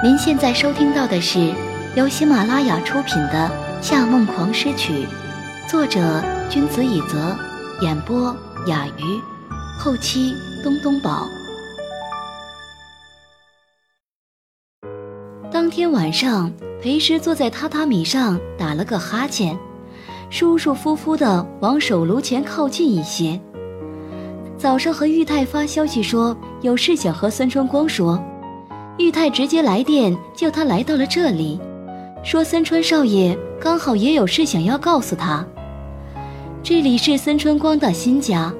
您现在收听到的是由喜马拉雅出品的《夏梦狂诗曲》，作者君子以泽，演播雅鱼，后期东东宝。当天晚上，裴师坐在榻榻米上打了个哈欠，舒舒服服的往手炉前靠近一些。早上和玉泰发消息说有事想和孙春光说，玉泰直接来电叫他来到了这里，说森川少爷刚好也有事想要告诉他。这里是森春光的新家，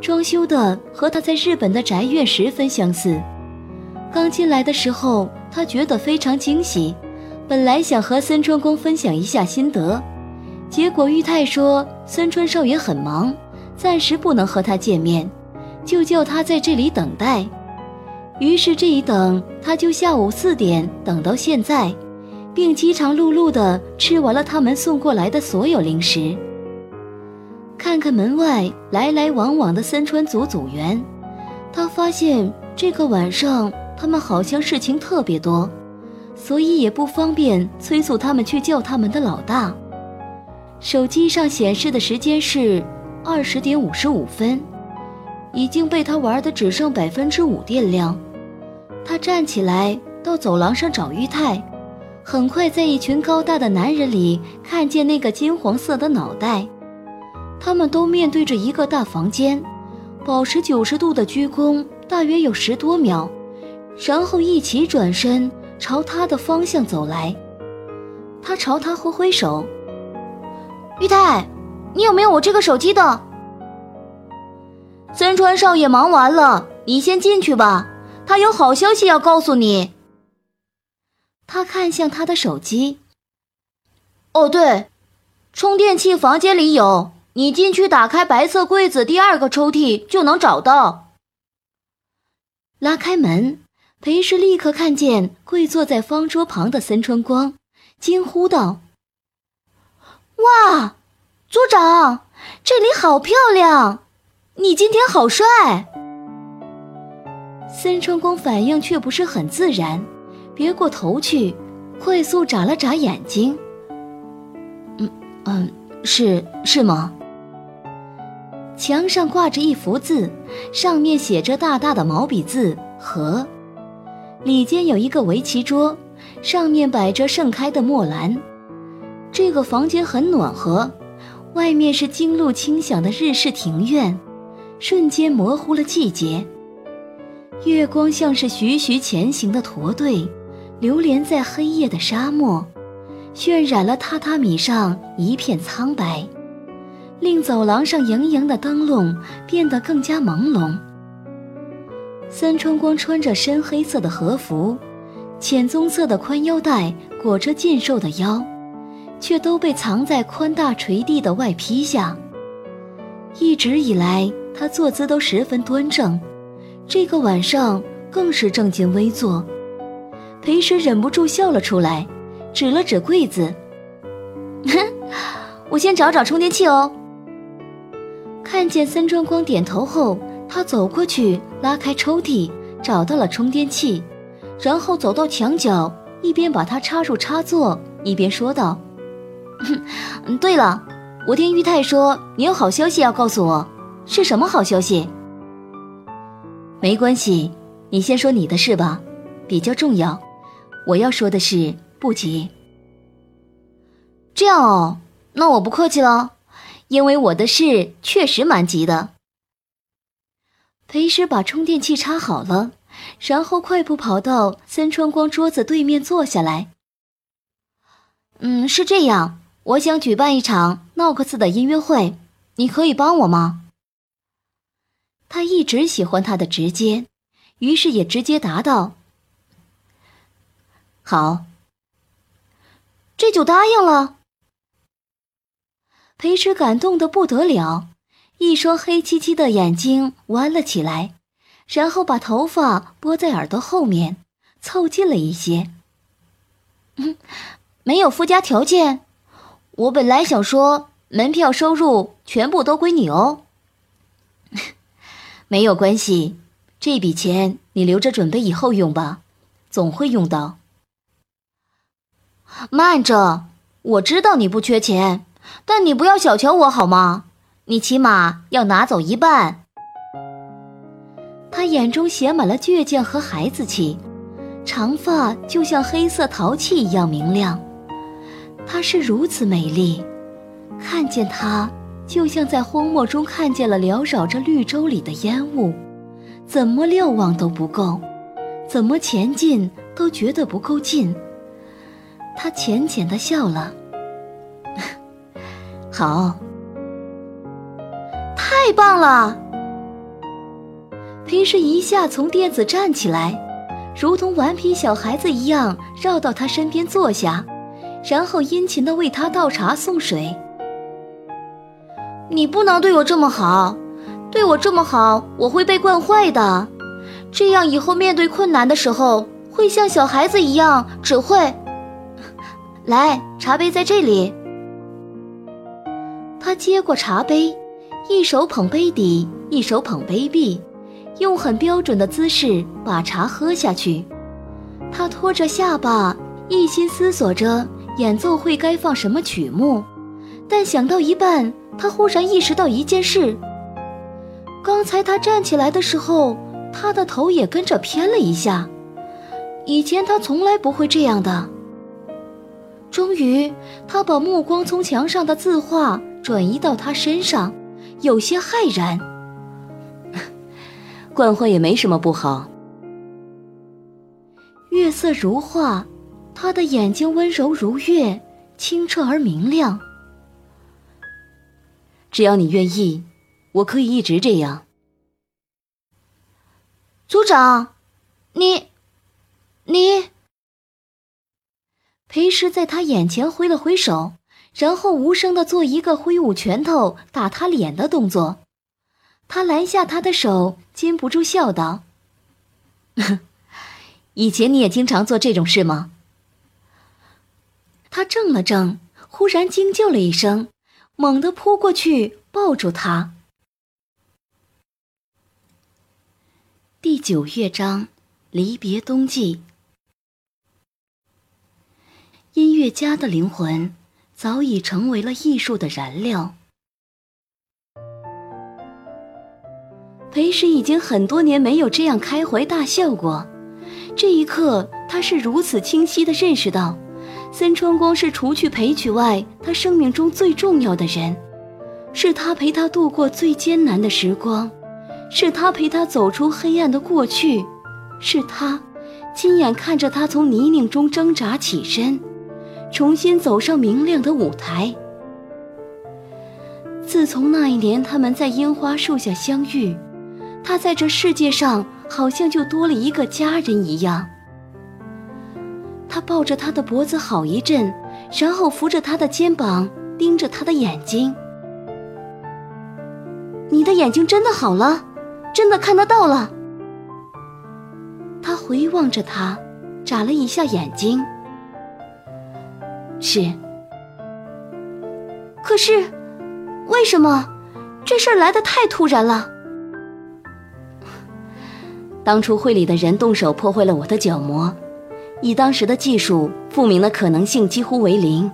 装修的和他在日本的宅院十分相似。刚进来的时候，他觉得非常惊喜，本来想和森春光分享一下心得，结果玉泰说森川少爷很忙。暂时不能和他见面，就叫他在这里等待。于是这一等，他就下午四点等到现在，并饥肠辘辘地吃完了他们送过来的所有零食。看看门外来来往往的三川组组员，他发现这个晚上他们好像事情特别多，所以也不方便催促他们去叫他们的老大。手机上显示的时间是。二十点五十五分，已经被他玩的只剩百分之五电量。他站起来到走廊上找玉泰，很快在一群高大的男人里看见那个金黄色的脑袋。他们都面对着一个大房间，保持九十度的鞠躬，大约有十多秒，然后一起转身朝他的方向走来。他朝他挥挥手，玉泰。你有没有我这个手机的？森川少爷忙完了，你先进去吧，他有好消息要告诉你。他看向他的手机。哦，对，充电器房间里有，你进去打开白色柜子第二个抽屉就能找到。拉开门，裴氏立刻看见跪坐在方桌旁的森川光，惊呼道：“哇！”组长，这里好漂亮，你今天好帅。森川光反应却不是很自然，别过头去，快速眨了眨眼睛。嗯嗯，是是吗？墙上挂着一幅字，上面写着大大的毛笔字“和”，里间有一个围棋桌，上面摆着盛开的墨兰。这个房间很暖和。外面是经路清响的日式庭院，瞬间模糊了季节。月光像是徐徐前行的驼队，流连在黑夜的沙漠，渲染了榻榻米上一片苍白，令走廊上莹莹的灯笼变得更加朦胧。三春光穿着深黑色的和服，浅棕色的宽腰带裹着健瘦的腰。却都被藏在宽大垂地的外披下。一直以来，他坐姿都十分端正，这个晚上更是正襟危坐。裴时忍不住笑了出来，指了指柜子：“我先找找充电器哦。”看见森川光点头后，他走过去拉开抽屉，找到了充电器，然后走到墙角，一边把它插入插座，一边说道。嗯，对了，我听玉泰说你有好消息要告诉我，是什么好消息？没关系，你先说你的事吧，比较重要。我要说的是不急。这样哦，那我不客气了，因为我的事确实蛮急的。裴师把充电器插好了，然后快步跑到森川光桌子对面坐下来。嗯，是这样。我想举办一场闹克斯的音乐会，你可以帮我吗？他一直喜欢他的直接，于是也直接答道：“好。”这就答应了。裴迟感动的不得了，一双黑漆漆的眼睛弯了起来，然后把头发拨在耳朵后面，凑近了一些。嗯，没有附加条件。我本来想说，门票收入全部都归你哦。没有关系，这笔钱你留着准备以后用吧。总会用到。慢着，我知道你不缺钱，但你不要小瞧我好吗？你起码要拿走一半。他眼中写满了倔强和孩子气，长发就像黑色陶器一样明亮。她是如此美丽，看见她，就像在荒漠中看见了缭绕着绿洲里的烟雾，怎么瞭望都不够，怎么前进都觉得不够近。他浅浅的笑了，好，太棒了！裴时一下从垫子站起来，如同顽皮小孩子一样绕到他身边坐下，然后殷勤的为他倒茶送水。你不能对我这么好，对我这么好，我会被惯坏的。这样以后面对困难的时候，会像小孩子一样，只会。来，茶杯在这里。他接过茶杯，一手捧杯底，一手捧杯壁。用很标准的姿势把茶喝下去，他托着下巴，一心思索着演奏会该放什么曲目。但想到一半，他忽然意识到一件事：刚才他站起来的时候，他的头也跟着偏了一下。以前他从来不会这样的。终于，他把目光从墙上的字画转移到他身上，有些骇然。惯坏也没什么不好。月色如画，他的眼睛温柔如月，清澈而明亮。只要你愿意，我可以一直这样。组长，你，你。裴时在他眼前挥了挥手，然后无声的做一个挥舞拳头打他脸的动作。他拦下他的手，禁不住笑道：“ 以前你也经常做这种事吗？”他怔了怔，忽然惊叫了一声，猛地扑过去抱住他。第九乐章，离别冬季。音乐家的灵魂早已成为了艺术的燃料。裴时已经很多年没有这样开怀大笑过，这一刻他是如此清晰地认识到，森川光是除去裴曲外，他生命中最重要的人，是他陪他度过最艰难的时光，是他陪他走出黑暗的过去，是他亲眼看着他从泥泞中挣扎起身，重新走上明亮的舞台。自从那一年他们在樱花树下相遇。他在这世界上好像就多了一个家人一样。他抱着他的脖子好一阵，然后扶着他的肩膀，盯着他的眼睛。你的眼睛真的好了，真的看得到了。他回望着他，眨了一下眼睛。是。可是，为什么？这事儿来的太突然了。当初会里的人动手破坏了我的角膜，以当时的技术，复明的可能性几乎为零。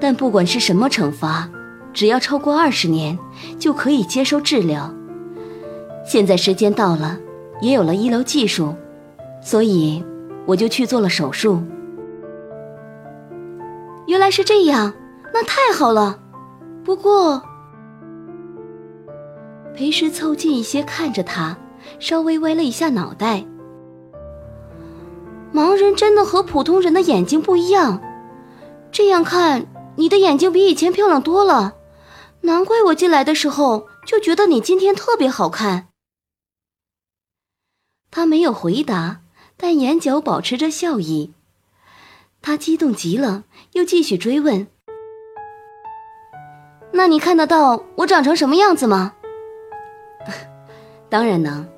但不管是什么惩罚，只要超过二十年，就可以接受治疗。现在时间到了，也有了医疗技术，所以我就去做了手术。原来是这样，那太好了。不过，裴时凑近一些看着他。稍微歪了一下脑袋。盲人真的和普通人的眼睛不一样，这样看，你的眼睛比以前漂亮多了。难怪我进来的时候就觉得你今天特别好看。他没有回答，但眼角保持着笑意。他激动极了，又继续追问：“那你看得到我长成什么样子吗？”“ 当然能。”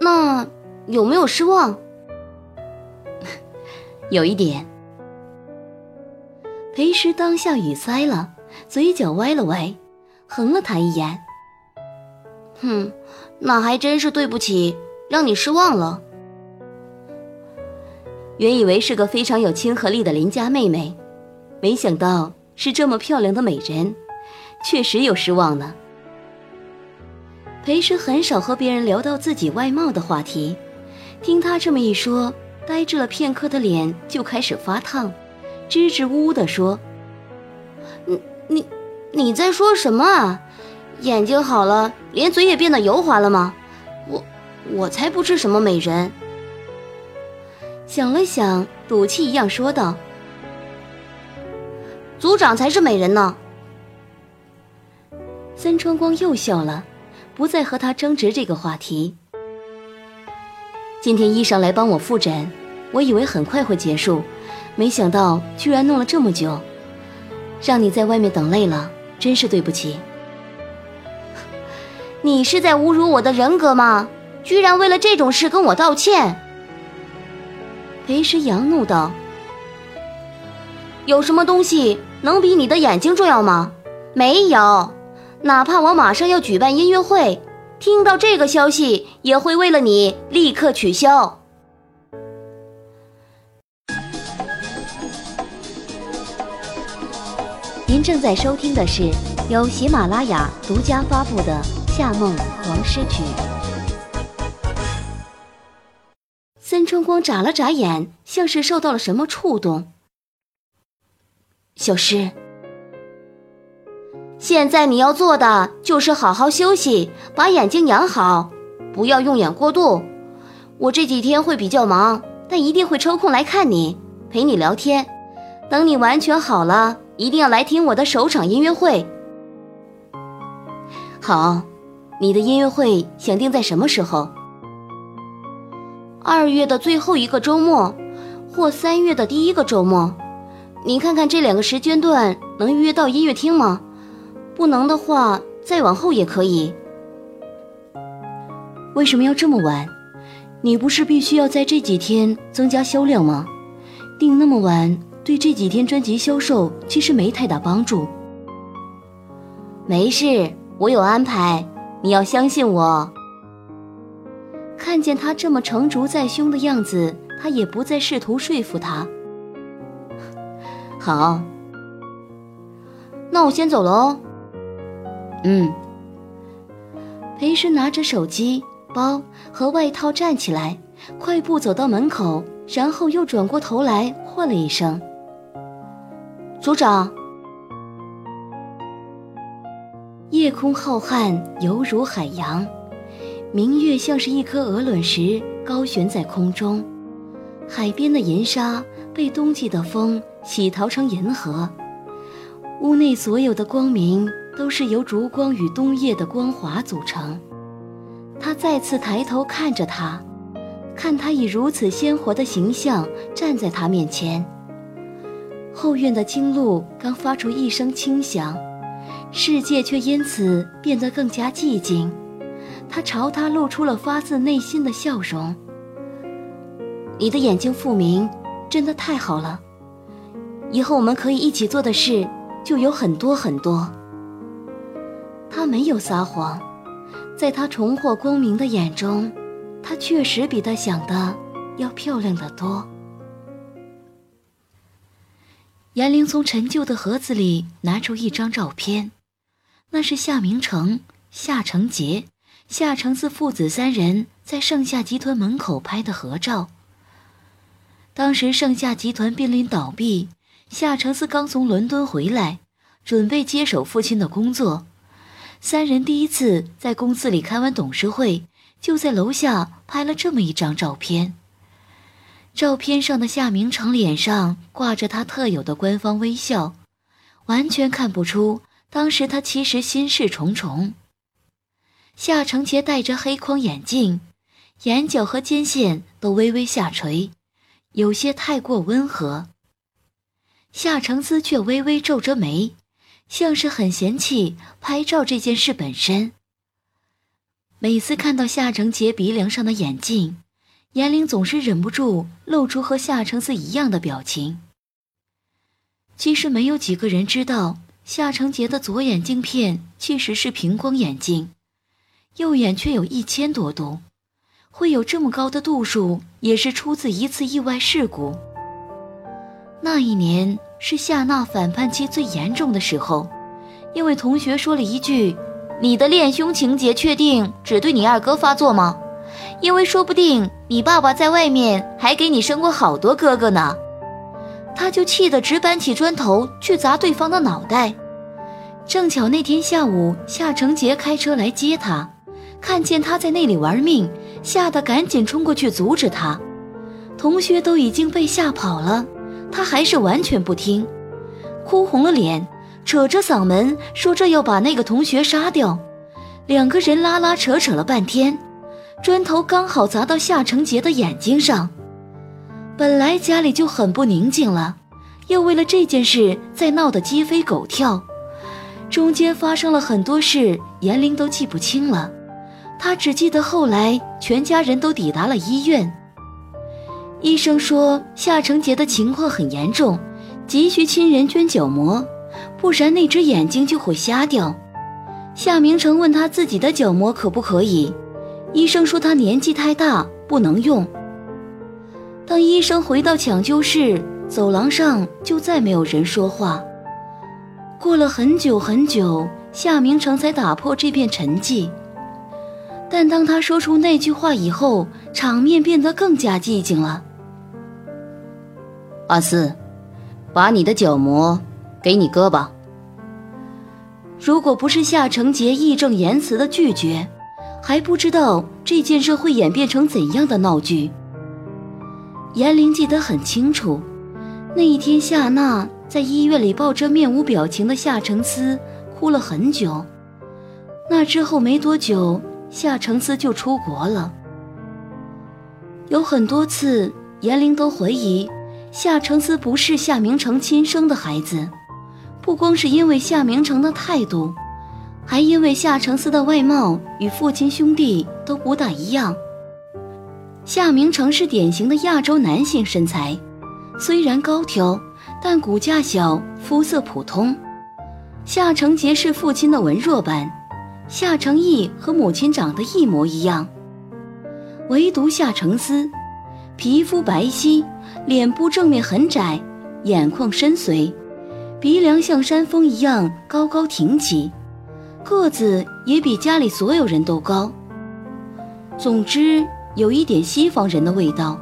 那有没有失望？有一点。裴时当下语塞了，嘴角歪了歪，横了他一眼。哼，那还真是对不起，让你失望了。原以为是个非常有亲和力的邻家妹妹，没想到是这么漂亮的美人，确实有失望呢。裴时很少和别人聊到自己外貌的话题，听他这么一说，呆滞了片刻的脸就开始发烫，支支吾吾地说：“你你你在说什么啊？眼睛好了，连嘴也变得油滑了吗？我我才不是什么美人。”想了想，赌气一样说道：“组长才是美人呢。”森川光又笑了。不再和他争执这个话题。今天医生来帮我复诊，我以为很快会结束，没想到居然弄了这么久，让你在外面等累了，真是对不起。你是在侮辱我的人格吗？居然为了这种事跟我道歉！裴时阳怒道：“有什么东西能比你的眼睛重要吗？没有。”哪怕我马上要举办音乐会，听到这个消息也会为了你立刻取消。您正在收听的是由喜马拉雅独家发布的《夏梦王诗曲》。森春光眨了眨眼，像是受到了什么触动。小诗。现在你要做的就是好好休息，把眼睛养好，不要用眼过度。我这几天会比较忙，但一定会抽空来看你，陪你聊天。等你完全好了，一定要来听我的首场音乐会。好，你的音乐会想定在什么时候？二月的最后一个周末，或三月的第一个周末。你看看这两个时间段能预约到音乐厅吗？不能的话，再往后也可以。为什么要这么晚？你不是必须要在这几天增加销量吗？定那么晚，对这几天专辑销售其实没太大帮助。没事，我有安排，你要相信我。看见他这么成竹在胸的样子，他也不再试图说服他。好，那我先走了哦。嗯，裴师拿着手机、包和外套站起来，快步走到门口，然后又转过头来唤了一声：“组长。”夜空浩瀚，犹如海洋，明月像是一颗鹅卵石高悬在空中，海边的银沙被冬季的风洗淘成银河，屋内所有的光明。都是由烛光与冬夜的光华组成。他再次抬头看着他，看他以如此鲜活的形象站在他面前。后院的金鹿刚发出一声轻响，世界却因此变得更加寂静。他朝他露出了发自内心的笑容。你的眼睛复明，真的太好了。以后我们可以一起做的事就有很多很多。他没有撒谎，在他重获光明的眼中，她确实比他想的要漂亮得多。严玲从陈旧的盒子里拿出一张照片，那是夏明成、夏承杰、夏承嗣父子三人在盛夏集团门口拍的合照。当时盛夏集团濒临倒闭，夏承嗣刚从伦敦回来，准备接手父亲的工作。三人第一次在公司里开完董事会，就在楼下拍了这么一张照片。照片上的夏明成脸上挂着他特有的官方微笑，完全看不出当时他其实心事重重。夏承杰戴着黑框眼镜，眼角和肩线都微微下垂，有些太过温和。夏承思却微微皱着眉。像是很嫌弃拍照这件事本身。每次看到夏承杰鼻梁上的眼镜，严玲总是忍不住露出和夏承嗣一样的表情。其实没有几个人知道，夏承杰的左眼镜片其实是平光眼镜，右眼却有一千多度，会有这么高的度数，也是出自一次意外事故。那一年是夏娜反叛期最严重的时候，因为同学说了一句：“你的恋兄情节确定只对你二哥发作吗？因为说不定你爸爸在外面还给你生过好多哥哥呢。”他就气得直搬起砖头去砸对方的脑袋。正巧那天下午，夏成杰开车来接他，看见他在那里玩命，吓得赶紧冲过去阻止他。同学都已经被吓跑了，他还是完全不听，哭红了脸，扯着嗓门说着要把那个同学杀掉。两个人拉拉扯扯了半天，砖头刚好砸到夏成杰的眼睛上。本来家里就很不宁静了，又为了这件事再闹得鸡飞狗跳。中间发生了很多事，严玲都记不清了。她只记得后来全家人都抵达了医院。医生说夏成杰的情况很严重，急需亲人捐角膜，不然那只眼睛就会瞎掉。夏明成问他自己的角膜可不可以，医生说他年纪太大不能用。当医生回到抢救室，走廊上就再没有人说话。过了很久很久，夏明成才打破这片沉寂。但当他说出那句话以后，场面变得更加寂静了。阿四，把你的角膜给你哥吧。如果不是夏承杰义正言辞的拒绝，还不知道这件事会演变成怎样的闹剧。严玲记得很清楚，那一天夏娜。在医院里抱着面无表情的夏承思哭了很久。那之后没多久，夏承思就出国了。有很多次，严玲都怀疑夏承思不是夏明成亲生的孩子，不光是因为夏明成的态度，还因为夏承思的外貌与父亲兄弟都不大一样。夏明成是典型的亚洲男性身材，虽然高挑。但骨架小，肤色普通。夏承杰是父亲的文弱版，夏承义和母亲长得一模一样。唯独夏承思，皮肤白皙，脸部正面很窄，眼眶深邃，鼻梁像山峰一样高高挺起，个子也比家里所有人都高。总之，有一点西方人的味道。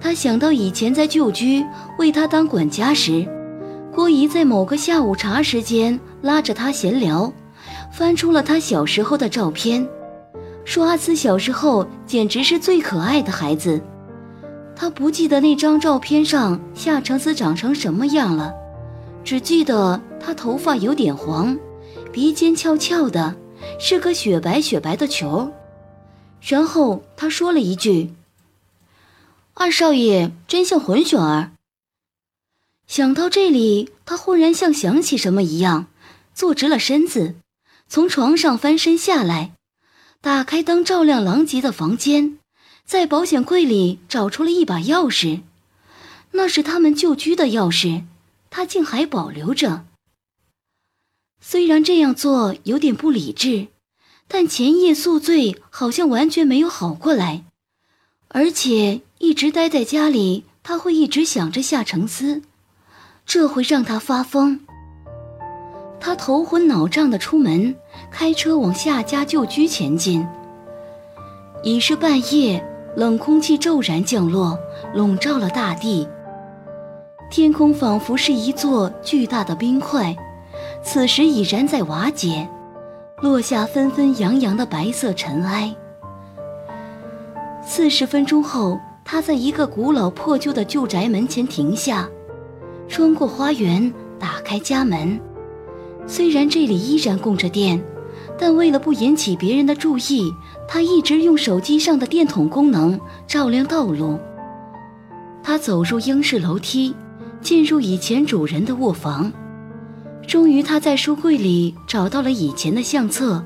他想到以前在旧居为他当管家时，郭姨在某个下午茶时间拉着他闲聊，翻出了他小时候的照片，说阿慈小时候简直是最可爱的孩子。他不记得那张照片上夏承思长成什么样了，只记得他头发有点黄，鼻尖翘翘的，是个雪白雪白的球。然后他说了一句。二少爷真像混血儿。想到这里，他忽然像想起什么一样，坐直了身子，从床上翻身下来，打开灯照亮狼藉的房间，在保险柜里找出了一把钥匙，那是他们旧居的钥匙，他竟还保留着。虽然这样做有点不理智，但前夜宿醉好像完全没有好过来，而且。一直待在家里，他会一直想着夏承思，这会让他发疯。他头昏脑胀的出门，开车往夏家旧居前进。已是半夜，冷空气骤然降落，笼罩了大地。天空仿佛是一座巨大的冰块，此时已然在瓦解，落下纷纷扬扬的白色尘埃。四十分钟后。他在一个古老破旧的旧宅门前停下，穿过花园，打开家门。虽然这里依然供着电，但为了不引起别人的注意，他一直用手机上的电筒功能照亮道路。他走入英式楼梯，进入以前主人的卧房。终于，他在书柜里找到了以前的相册，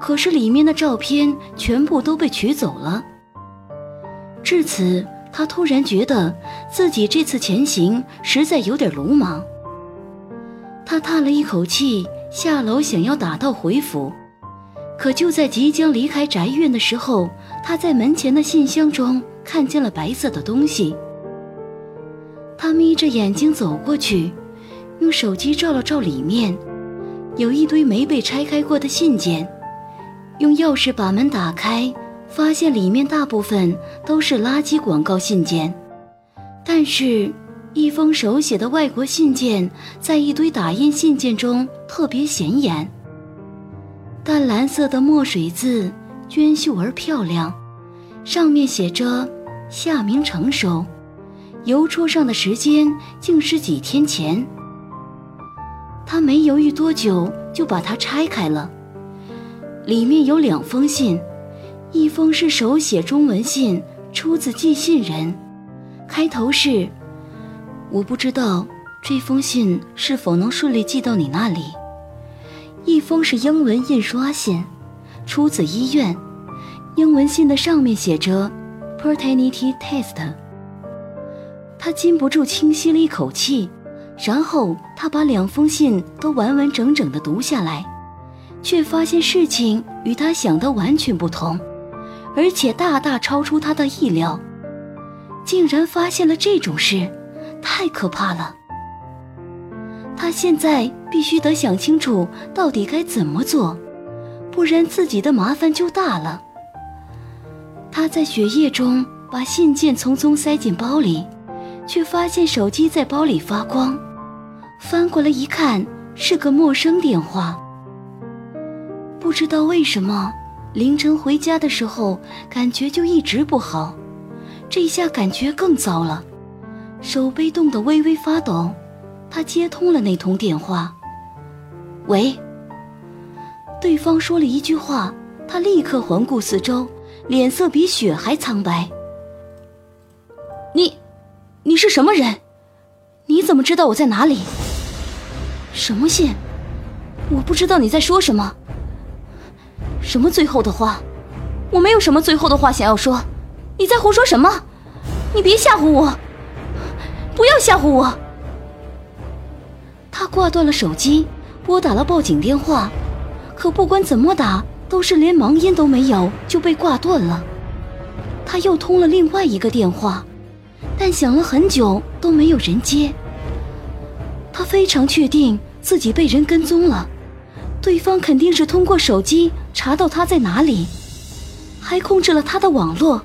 可是里面的照片全部都被取走了。至此，他突然觉得自己这次前行实在有点鲁莽。他叹了一口气，下楼想要打道回府，可就在即将离开宅院的时候，他在门前的信箱中看见了白色的东西。他眯着眼睛走过去，用手机照了照里面，有一堆没被拆开过的信件。用钥匙把门打开，发现里面大部分都是垃圾广告信件，但是，一封手写的外国信件在一堆打印信件中特别显眼。淡蓝色的墨水字，娟秀而漂亮，上面写着“夏明成收”，邮戳上的时间竟是几天前。他没犹豫多久，就把它拆开了。里面有两封信，一封是手写中文信，出自寄信人，开头是“我不知道这封信是否能顺利寄到你那里”。一封是英文印刷信，出自医院。英文信的上面写着 “paternity test”。他禁不住轻吸了一口气，然后他把两封信都完完整整的读下来，却发现事情与他想的完全不同，而且大大超出他的意料。竟然发现了这种事，太可怕了。他现在必须得想清楚到底该怎么做，不然自己的麻烦就大了。他在血液中把信件匆匆塞进包里，却发现手机在包里发光。翻过来一看，是个陌生电话。不知道为什么，凌晨回家的时候感觉就一直不好，这一下感觉更糟了，手被冻得微微发抖。他接通了那通电话，喂。对方说了一句话，他立刻环顾四周，脸色比雪还苍白。你，你是什么人？你怎么知道我在哪里？什么信？我不知道你在说什么。什么最后的话？我没有什么最后的话想要说。你在胡说什么？你别吓唬我！不要吓唬我！他挂断了手机，拨打了报警电话，可不管怎么打，都是连忙音都没有就被挂断了。他又通了另外一个电话，但想了很久都没有人接。他非常确定自己被人跟踪了，对方肯定是通过手机查到他在哪里，还控制了他的网络。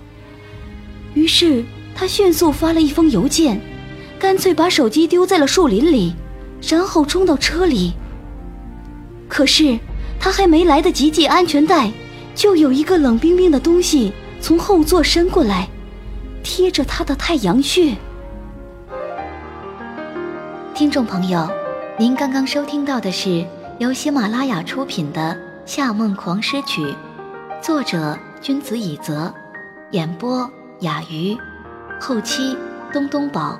于是他迅速发了一封邮件，干脆把手机丢在了树林里。然后冲到车里。可是他还没来得及系安全带，就有一个冷冰冰的东西从后座伸过来，贴着他的太阳穴。听众朋友，您刚刚收听到的是由喜马拉雅出品的《夏梦狂诗曲》，作者君子以泽，演播雅鱼，后期东东宝。